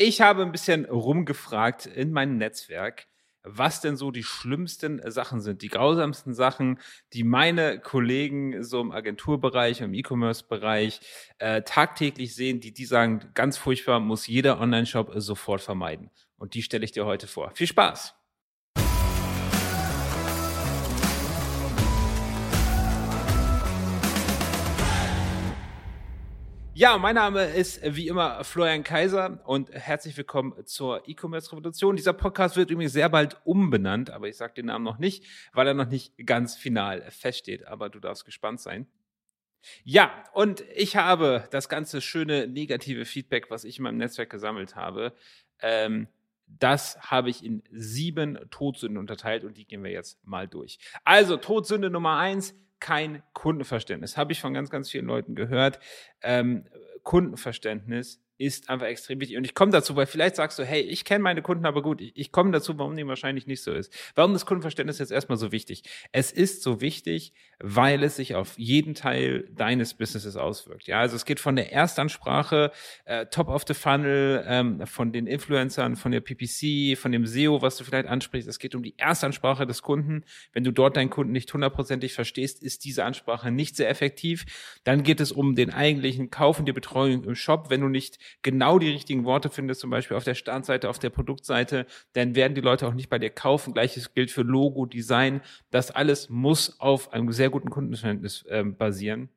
Ich habe ein bisschen rumgefragt in meinem Netzwerk, was denn so die schlimmsten Sachen sind, die grausamsten Sachen, die meine Kollegen so im Agenturbereich, im E-Commerce-Bereich äh, tagtäglich sehen, die die sagen, ganz furchtbar, muss jeder Online-Shop sofort vermeiden. Und die stelle ich dir heute vor. Viel Spaß! Ja, mein Name ist wie immer Florian Kaiser und herzlich willkommen zur E-Commerce Revolution. Dieser Podcast wird übrigens sehr bald umbenannt, aber ich sage den Namen noch nicht, weil er noch nicht ganz final feststeht. Aber du darfst gespannt sein. Ja, und ich habe das ganze schöne negative Feedback, was ich in meinem Netzwerk gesammelt habe, ähm, das habe ich in sieben Todsünden unterteilt und die gehen wir jetzt mal durch. Also Todsünde Nummer eins, kein Kundenverständnis. Habe ich von ganz, ganz vielen Leuten gehört. Ähm, Kundenverständnis ist einfach extrem wichtig. Und ich komme dazu, weil vielleicht sagst du, hey, ich kenne meine Kunden aber gut. Ich, ich komme dazu, warum dem wahrscheinlich nicht so ist. Warum ist Kundenverständnis jetzt erstmal so wichtig? Es ist so wichtig, weil es sich auf jeden Teil deines Businesses auswirkt. Ja, also es geht von der Erstansprache, äh, Top of the Funnel, ähm, von den Influencern, von der PPC, von dem SEO, was du vielleicht ansprichst. Es geht um die Erstansprache des Kunden. Wenn du dort deinen Kunden nicht hundertprozentig verstehst, ist diese Ansprache nicht sehr effektiv. Dann geht es um den eigentlichen Kauf und die Betreuung im Shop. Wenn du nicht genau die richtigen Worte findest, zum Beispiel auf der Startseite, auf der Produktseite, dann werden die Leute auch nicht bei dir kaufen. Gleiches gilt für Logo, Design. Das alles muss auf einem sehr guten Kundenverständnis äh, basieren.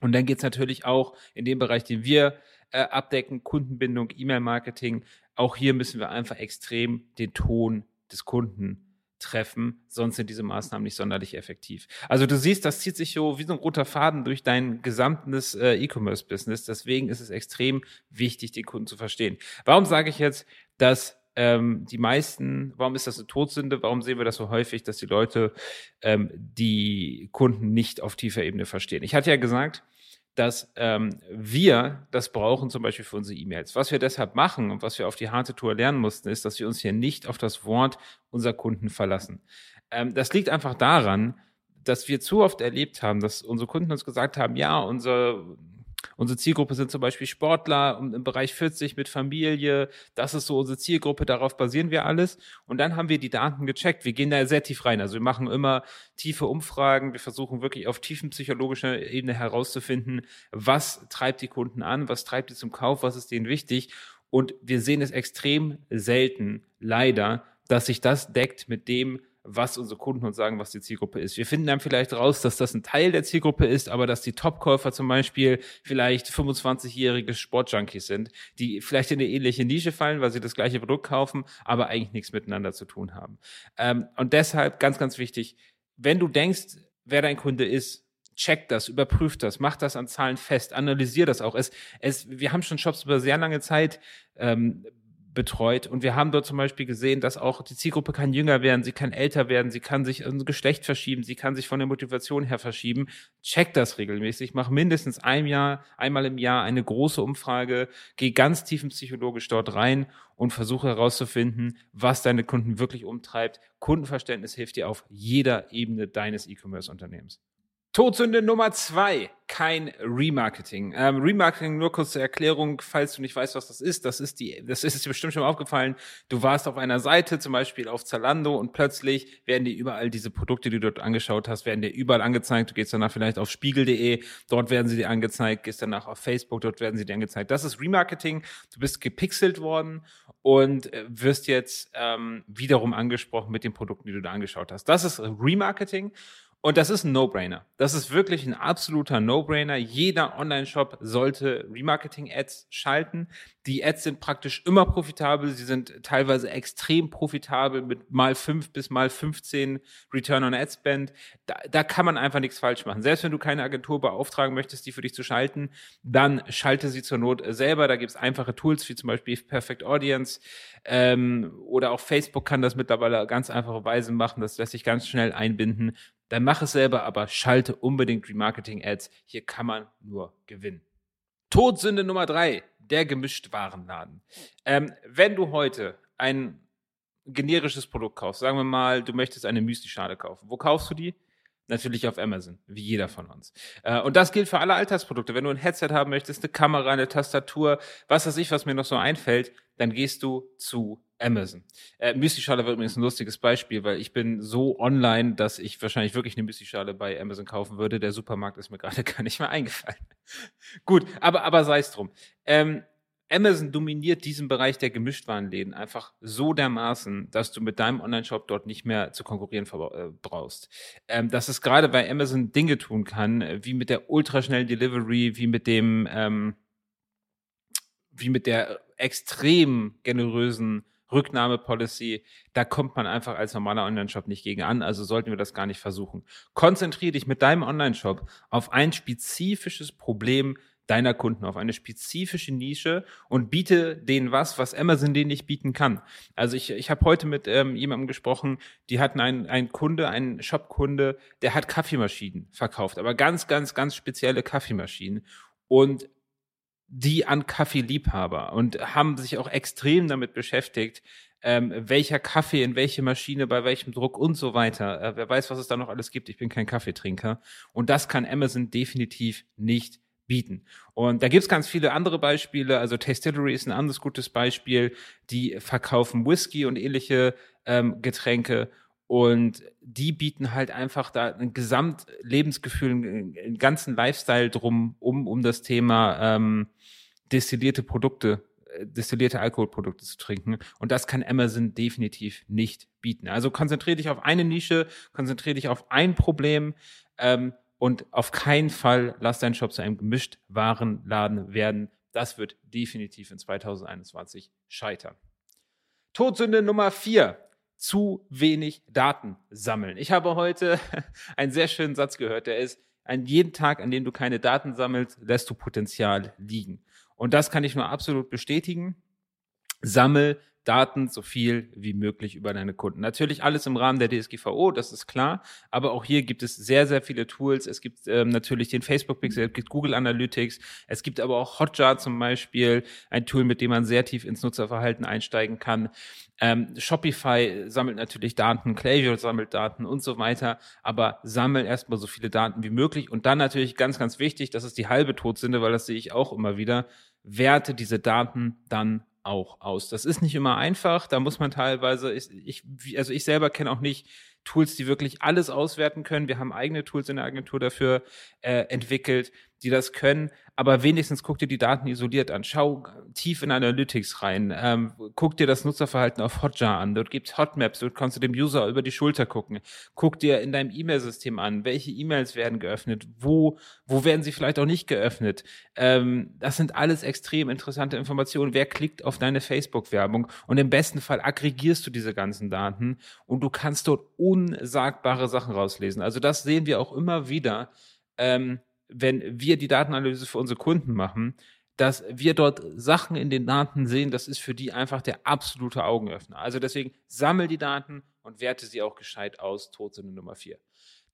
Und dann geht es natürlich auch in dem Bereich, den wir äh, abdecken, Kundenbindung, E-Mail-Marketing. Auch hier müssen wir einfach extrem den Ton des Kunden treffen, sonst sind diese Maßnahmen nicht sonderlich effektiv. Also du siehst, das zieht sich so wie so ein roter Faden durch dein gesamtes äh, E-Commerce-Business. Deswegen ist es extrem wichtig, den Kunden zu verstehen. Warum sage ich jetzt, dass ähm, die meisten, warum ist das eine Todsünde? Warum sehen wir das so häufig, dass die Leute ähm, die Kunden nicht auf tiefer Ebene verstehen? Ich hatte ja gesagt, dass ähm, wir das brauchen, zum Beispiel für unsere E-Mails. Was wir deshalb machen und was wir auf die harte Tour lernen mussten, ist, dass wir uns hier nicht auf das Wort unserer Kunden verlassen. Ähm, das liegt einfach daran, dass wir zu oft erlebt haben, dass unsere Kunden uns gesagt haben, ja, unser Unsere Zielgruppe sind zum Beispiel Sportler im Bereich 40 mit Familie. Das ist so unsere Zielgruppe. Darauf basieren wir alles. Und dann haben wir die Daten gecheckt. Wir gehen da sehr tief rein. Also wir machen immer tiefe Umfragen. Wir versuchen wirklich auf tiefen psychologischer Ebene herauszufinden, was treibt die Kunden an? Was treibt die zum Kauf? Was ist denen wichtig? Und wir sehen es extrem selten, leider, dass sich das deckt mit dem, was unsere Kunden uns sagen, was die Zielgruppe ist. Wir finden dann vielleicht raus, dass das ein Teil der Zielgruppe ist, aber dass die Topkäufer zum Beispiel vielleicht 25-jährige Sportjunkies sind, die vielleicht in eine ähnliche Nische fallen, weil sie das gleiche Produkt kaufen, aber eigentlich nichts miteinander zu tun haben. Ähm, und deshalb ganz, ganz wichtig, wenn du denkst, wer dein Kunde ist, check das, überprüf das, mach das an Zahlen fest, analysier das auch. Es, es, wir haben schon Shops über sehr lange Zeit ähm, betreut. Und wir haben dort zum Beispiel gesehen, dass auch die Zielgruppe kann jünger werden, sie kann älter werden, sie kann sich ein Geschlecht verschieben, sie kann sich von der Motivation her verschieben. Check das regelmäßig, mach mindestens ein Jahr, einmal im Jahr eine große Umfrage, geh ganz tief psychologisch dort rein und versuche herauszufinden, was deine Kunden wirklich umtreibt. Kundenverständnis hilft dir auf jeder Ebene deines E-Commerce-Unternehmens. Todsünde Nummer zwei, kein Remarketing. Ähm, Remarketing, nur kurze Erklärung, falls du nicht weißt, was das ist. Das ist die, das ist dir bestimmt schon mal aufgefallen. Du warst auf einer Seite, zum Beispiel auf Zalando, und plötzlich werden dir überall diese Produkte, die du dort angeschaut hast, werden dir überall angezeigt. Du gehst danach vielleicht auf spiegel.de, dort werden sie dir angezeigt, gehst danach auf Facebook, dort werden sie dir angezeigt. Das ist Remarketing. Du bist gepixelt worden und äh, wirst jetzt ähm, wiederum angesprochen mit den Produkten, die du da angeschaut hast. Das ist Remarketing. Und das ist ein No-Brainer. Das ist wirklich ein absoluter No-Brainer. Jeder Online-Shop sollte Remarketing-Ads schalten. Die Ads sind praktisch immer profitabel. Sie sind teilweise extrem profitabel mit mal fünf bis mal 15 Return on Ad Spend. Da, da kann man einfach nichts falsch machen. Selbst wenn du keine Agentur beauftragen möchtest, die für dich zu schalten, dann schalte sie zur Not selber. Da gibt es einfache Tools wie zum Beispiel Perfect Audience ähm, oder auch Facebook kann das mittlerweile ganz einfache Weise machen. Das lässt sich ganz schnell einbinden dann mach es selber, aber schalte unbedingt Remarketing-Ads. Hier kann man nur gewinnen. Todsünde Nummer drei, der Gemischtwarenladen. Ähm, wenn du heute ein generisches Produkt kaufst, sagen wir mal, du möchtest eine Müsli-Schale kaufen, wo kaufst du die? Natürlich auf Amazon, wie jeder von uns. Äh, und das gilt für alle Alltagsprodukte. Wenn du ein Headset haben möchtest, eine Kamera, eine Tastatur, was weiß ich, was mir noch so einfällt, dann gehst du zu Amazon. Äh, Müsli-Schale war übrigens ein lustiges Beispiel, weil ich bin so online, dass ich wahrscheinlich wirklich eine Müsli-Schale bei Amazon kaufen würde. Der Supermarkt ist mir gerade gar nicht mehr eingefallen. Gut, aber, aber sei es drum. Ähm, Amazon dominiert diesen Bereich der Gemischtwarenläden einfach so dermaßen, dass du mit deinem Online-Shop dort nicht mehr zu konkurrieren äh, brauchst. Ähm, dass es gerade bei Amazon Dinge tun kann, wie mit der ultraschnellen Delivery, wie mit dem, ähm, wie mit der extrem generösen Rücknahmepolicy, da kommt man einfach als normaler Online-Shop nicht gegen an, also sollten wir das gar nicht versuchen. Konzentriere dich mit deinem Online-Shop auf ein spezifisches Problem deiner Kunden, auf eine spezifische Nische und biete denen was, was Amazon denen nicht bieten kann. Also ich, ich habe heute mit ähm, jemandem gesprochen, die hatten einen, einen Kunde, einen Shop-Kunde, der hat Kaffeemaschinen verkauft, aber ganz, ganz, ganz spezielle Kaffeemaschinen. Und die an Kaffeeliebhaber und haben sich auch extrem damit beschäftigt, ähm, welcher Kaffee in welche Maschine, bei welchem Druck und so weiter. Äh, wer weiß, was es da noch alles gibt. Ich bin kein Kaffeetrinker. Und das kann Amazon definitiv nicht bieten. Und da gibt's ganz viele andere Beispiele. Also Tastillery ist ein anderes gutes Beispiel. Die verkaufen Whisky und ähnliche ähm, Getränke und die bieten halt einfach da ein Gesamtlebensgefühl, einen, ganzen Lifestyle drum, um, um das Thema ähm, destillierte Produkte, äh, destillierte Alkoholprodukte zu trinken. Und das kann Amazon definitiv nicht bieten. Also konzentriere dich auf eine Nische, konzentriere dich auf ein Problem ähm, und auf keinen Fall lass deinen Shop zu einem gemischt Warenladen werden. Das wird definitiv in 2021 scheitern. Todsünde Nummer vier zu wenig Daten sammeln. Ich habe heute einen sehr schönen Satz gehört, der ist, an jedem Tag, an dem du keine Daten sammelst, lässt du Potenzial liegen. Und das kann ich nur absolut bestätigen. Sammel Daten so viel wie möglich über deine Kunden. Natürlich alles im Rahmen der DSGVO, das ist klar, aber auch hier gibt es sehr, sehr viele Tools. Es gibt ähm, natürlich den Facebook Pixel, es gibt Google Analytics, es gibt aber auch Hotjar zum Beispiel, ein Tool, mit dem man sehr tief ins Nutzerverhalten einsteigen kann. Ähm, Shopify sammelt natürlich Daten, Clayview sammelt Daten und so weiter, aber sammel erstmal so viele Daten wie möglich und dann natürlich ganz, ganz wichtig, das ist die halbe Todsünde, weil das sehe ich auch immer wieder, werte diese Daten dann auch aus. Das ist nicht immer einfach, da muss man teilweise, ich, ich also ich selber kenne auch nicht Tools, die wirklich alles auswerten können. Wir haben eigene Tools in der Agentur dafür äh, entwickelt, die das können. Aber wenigstens guck dir die Daten isoliert an. Schau tief in Analytics rein. Ähm, guck dir das Nutzerverhalten auf Hotjar an. Dort gibt's Hotmaps. Dort kannst du dem User über die Schulter gucken. Guck dir in deinem E-Mail-System an, welche E-Mails werden geöffnet, wo, wo werden sie vielleicht auch nicht geöffnet. Ähm, das sind alles extrem interessante Informationen. Wer klickt auf deine Facebook-Werbung? Und im besten Fall aggregierst du diese ganzen Daten und du kannst dort unsagbare Sachen rauslesen. Also das sehen wir auch immer wieder. Ähm, wenn wir die Datenanalyse für unsere Kunden machen, dass wir dort Sachen in den Daten sehen, das ist für die einfach der absolute Augenöffner. Also deswegen sammel die Daten und werte sie auch gescheit aus. Todsünde Nummer vier.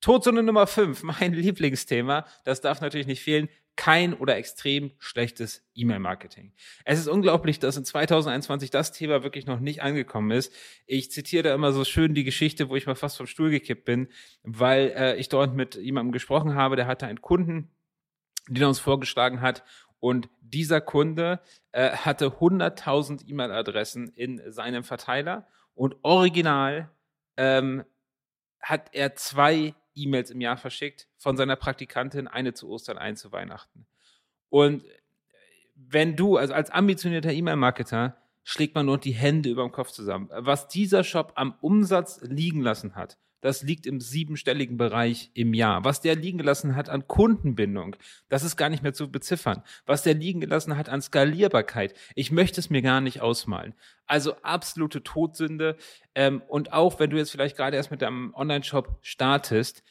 Todsünde Nummer fünf, mein Lieblingsthema, das darf natürlich nicht fehlen, kein oder extrem schlechtes E-Mail-Marketing. Es ist unglaublich, dass in 2021 das Thema wirklich noch nicht angekommen ist. Ich zitiere da immer so schön die Geschichte, wo ich mal fast vom Stuhl gekippt bin, weil äh, ich dort mit jemandem gesprochen habe, der hatte einen Kunden, den er uns vorgeschlagen hat und dieser Kunde äh, hatte 100.000 E-Mail-Adressen in seinem Verteiler und original ähm, hat er zwei E-Mails im Jahr verschickt von seiner Praktikantin, eine zu Ostern, eine zu Weihnachten. Und wenn du, also als ambitionierter E-Mail-Marketer, schlägt man nur die Hände über dem Kopf zusammen. Was dieser Shop am Umsatz liegen lassen hat, das liegt im siebenstelligen Bereich im Jahr. Was der liegen gelassen hat an Kundenbindung, das ist gar nicht mehr zu beziffern. Was der liegen gelassen hat an Skalierbarkeit, ich möchte es mir gar nicht ausmalen. Also absolute Todsünde. Ähm, und auch wenn du jetzt vielleicht gerade erst mit deinem Online-Shop startest,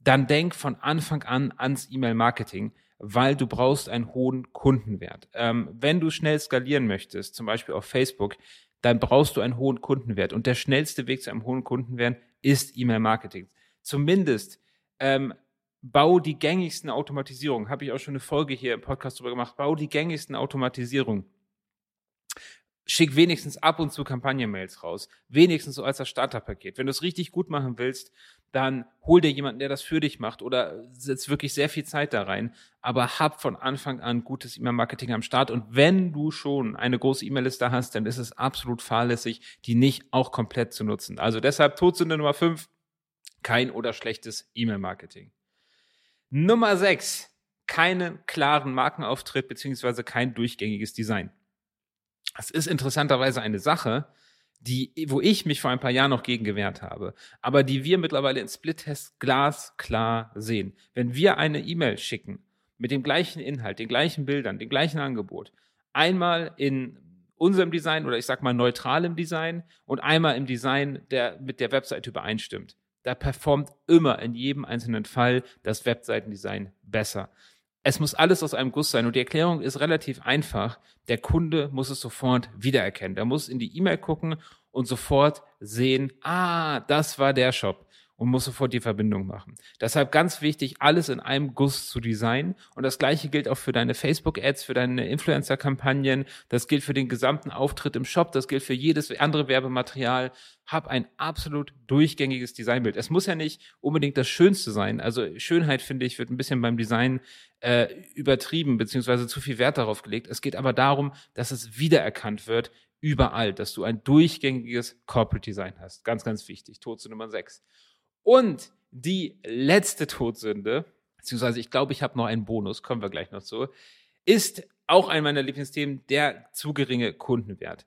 dann denk von Anfang an ans E-Mail-Marketing weil du brauchst einen hohen Kundenwert. Ähm, wenn du schnell skalieren möchtest, zum Beispiel auf Facebook, dann brauchst du einen hohen Kundenwert. Und der schnellste Weg zu einem hohen Kundenwert ist E-Mail-Marketing. Zumindest ähm, bau die gängigsten Automatisierungen. Habe ich auch schon eine Folge hier im Podcast drüber gemacht. Bau die gängigsten Automatisierungen. Schick wenigstens ab und zu Kampagnenmails raus. Wenigstens so als das Starterpaket. Wenn du es richtig gut machen willst, dann hol dir jemanden, der das für dich macht oder setz wirklich sehr viel Zeit da rein. Aber hab von Anfang an gutes E-Mail-Marketing am Start. Und wenn du schon eine große E-Mail-Liste hast, dann ist es absolut fahrlässig, die nicht auch komplett zu nutzen. Also deshalb Todsünde Nummer 5, kein oder schlechtes E-Mail-Marketing. Nummer 6, keinen klaren Markenauftritt beziehungsweise kein durchgängiges Design. Das ist interessanterweise eine Sache, die, wo ich mich vor ein paar Jahren noch gegen gewehrt habe, aber die wir mittlerweile in Split-Test glasklar sehen. Wenn wir eine E-Mail schicken mit dem gleichen Inhalt, den gleichen Bildern, dem gleichen Angebot, einmal in unserem Design oder ich sag mal neutralem Design und einmal im Design, der mit der Webseite übereinstimmt, da performt immer in jedem einzelnen Fall das Webseitendesign besser. Es muss alles aus einem Guss sein und die Erklärung ist relativ einfach. Der Kunde muss es sofort wiedererkennen. Der muss in die E-Mail gucken und sofort sehen, ah, das war der Shop und muss sofort die Verbindung machen. Deshalb ganz wichtig, alles in einem Guss zu designen. Und das gleiche gilt auch für deine Facebook-Ads, für deine Influencer-Kampagnen. Das gilt für den gesamten Auftritt im Shop. Das gilt für jedes andere Werbematerial. Hab ein absolut durchgängiges Designbild. Es muss ja nicht unbedingt das Schönste sein. Also Schönheit, finde ich, wird ein bisschen beim Design äh, übertrieben, beziehungsweise zu viel Wert darauf gelegt. Es geht aber darum, dass es wiedererkannt wird, überall, dass du ein durchgängiges Corporate Design hast. Ganz, ganz wichtig. Tod zu Nummer 6. Und die letzte Todsünde, beziehungsweise ich glaube, ich habe noch einen Bonus, kommen wir gleich noch zu, ist auch ein meiner Lieblingsthemen, der zu geringe Kundenwert.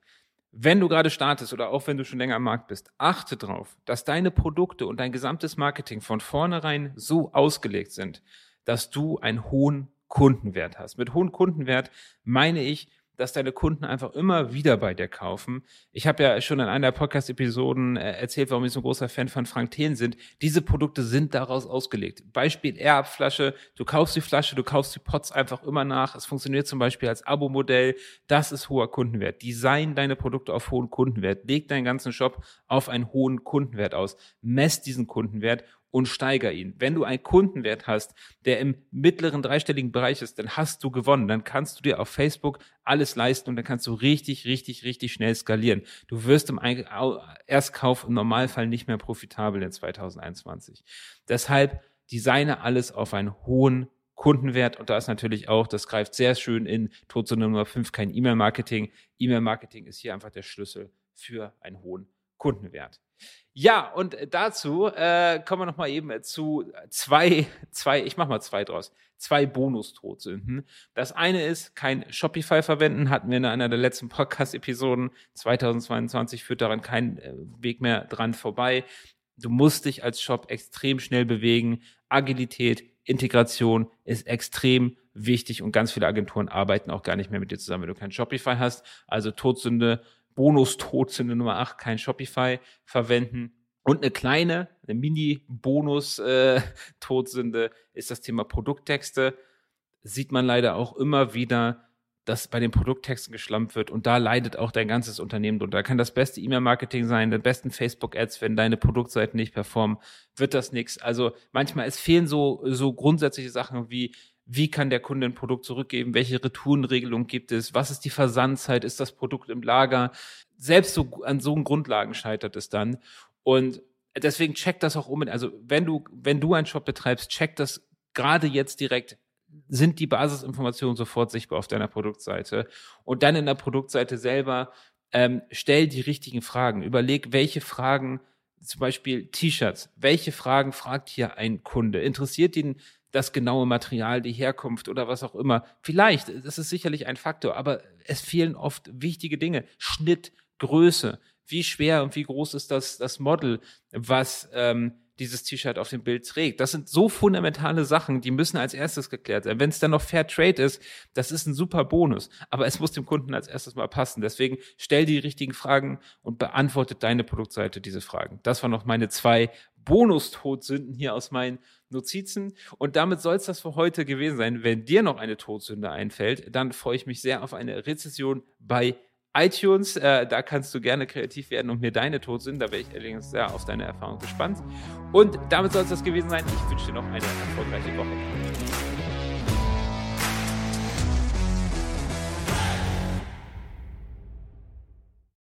Wenn du gerade startest oder auch wenn du schon länger am Markt bist, achte darauf, dass deine Produkte und dein gesamtes Marketing von vornherein so ausgelegt sind, dass du einen hohen Kundenwert hast. Mit hohem Kundenwert meine ich, dass deine Kunden einfach immer wieder bei dir kaufen. Ich habe ja schon in einer der Podcast-Episoden äh, erzählt, warum ich so ein großer Fan von Frank Thelen sind. Diese Produkte sind daraus ausgelegt. Beispiel Air-Flasche, du kaufst die Flasche, du kaufst die Pots einfach immer nach. Es funktioniert zum Beispiel als Abo-Modell. Das ist hoher Kundenwert. Design deine Produkte auf hohen Kundenwert. Leg deinen ganzen Shop auf einen hohen Kundenwert aus. Mess diesen Kundenwert und steiger ihn. Wenn du einen Kundenwert hast, der im mittleren dreistelligen Bereich ist, dann hast du gewonnen. Dann kannst du dir auf Facebook alles leisten und dann kannst du richtig, richtig, richtig schnell skalieren. Du wirst im Erstkauf im Normalfall nicht mehr profitabel in 2021. Deshalb designe alles auf einen hohen Kundenwert und da ist natürlich auch, das greift sehr schön in Todsünde Nummer 5, kein E-Mail-Marketing. E-Mail-Marketing ist hier einfach der Schlüssel für einen hohen Kundenwert. Ja, und dazu äh, kommen wir noch mal eben zu zwei, zwei, ich mach mal zwei draus, zwei Bonus-Todsünden. Das eine ist, kein Shopify verwenden, hatten wir in einer der letzten Podcast-Episoden. 2022 führt daran kein äh, Weg mehr dran vorbei. Du musst dich als Shop extrem schnell bewegen. Agilität, Integration ist extrem wichtig und ganz viele Agenturen arbeiten auch gar nicht mehr mit dir zusammen, wenn du kein Shopify hast. Also Todsünde Bonus-Todsünde Nummer 8, kein Shopify verwenden. Und eine kleine, eine Mini-Bonus-Todsünde äh, ist das Thema Produkttexte. Sieht man leider auch immer wieder, dass bei den Produkttexten geschlampt wird und da leidet auch dein ganzes Unternehmen drunter. Da kann das beste E-Mail-Marketing sein, die besten Facebook-Ads, wenn deine Produktseiten nicht performen, wird das nichts. Also manchmal, es fehlen so, so grundsätzliche Sachen wie wie kann der Kunde ein Produkt zurückgeben, welche Retourenregelung gibt es, was ist die Versandzeit, ist das Produkt im Lager. Selbst so an so Grundlagen scheitert es dann. Und deswegen check das auch um. Also wenn du, wenn du einen Shop betreibst, check das gerade jetzt direkt. Sind die Basisinformationen sofort sichtbar auf deiner Produktseite? Und dann in der Produktseite selber ähm, stell die richtigen Fragen. Überleg, welche Fragen, zum Beispiel T-Shirts, welche Fragen fragt hier ein Kunde? Interessiert ihn das genaue Material, die Herkunft oder was auch immer. Vielleicht, das ist sicherlich ein Faktor, aber es fehlen oft wichtige Dinge. Schnitt, Größe, wie schwer und wie groß ist das, das Model, was ähm, dieses T-Shirt auf dem Bild trägt. Das sind so fundamentale Sachen, die müssen als erstes geklärt sein. Wenn es dann noch Fair Trade ist, das ist ein super Bonus. Aber es muss dem Kunden als erstes mal passen. Deswegen stell die richtigen Fragen und beantwortet deine Produktseite diese Fragen. Das waren noch meine zwei Bonus-Todsünden hier aus meinen Notizen. Und damit soll es das für heute gewesen sein. Wenn dir noch eine Todsünde einfällt, dann freue ich mich sehr auf eine Rezession bei iTunes. Äh, da kannst du gerne kreativ werden und mir deine Todsünden. Da wäre ich allerdings sehr auf deine Erfahrung gespannt. Und damit soll es das gewesen sein. Ich wünsche dir noch eine erfolgreiche Woche.